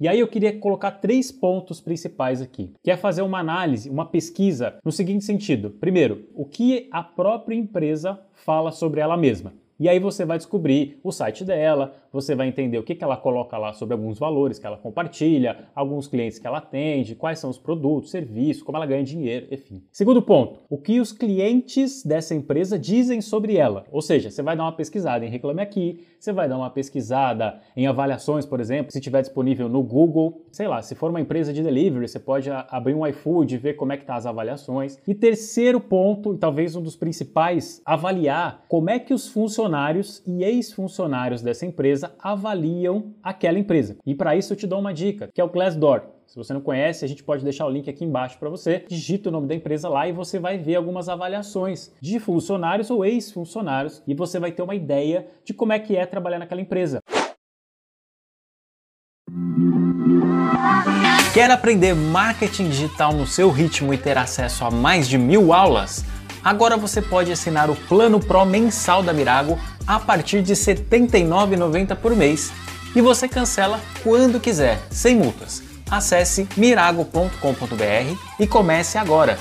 E aí eu queria colocar três pontos principais aqui, que é fazer uma análise, uma pesquisa no seguinte sentido. Primeiro, o que a própria empresa fala sobre ela mesma. E aí você vai descobrir o site dela, você vai entender o que, que ela coloca lá sobre alguns valores que ela compartilha, alguns clientes que ela atende, quais são os produtos, serviços, como ela ganha dinheiro, enfim. Segundo ponto, o que os clientes dessa empresa dizem sobre ela. Ou seja, você vai dar uma pesquisada em Reclame Aqui, você vai dar uma pesquisada em avaliações, por exemplo, se tiver disponível no Google, sei lá, se for uma empresa de delivery, você pode abrir um iFood e ver como é que tá as avaliações. E terceiro ponto, e talvez um dos principais, avaliar como é que os funcionários e ex-funcionários dessa empresa avaliam aquela empresa. E para isso eu te dou uma dica, que é o Glassdoor. Se você não conhece, a gente pode deixar o link aqui embaixo para você. Digita o nome da empresa lá e você vai ver algumas avaliações de funcionários ou ex-funcionários e você vai ter uma ideia de como é que é trabalhar naquela empresa. Quer aprender marketing digital no seu ritmo e ter acesso a mais de mil aulas? Agora você pode assinar o Plano Pro mensal da Mirago a partir de R$ 79,90 por mês e você cancela quando quiser, sem multas. Acesse mirago.com.br e comece agora.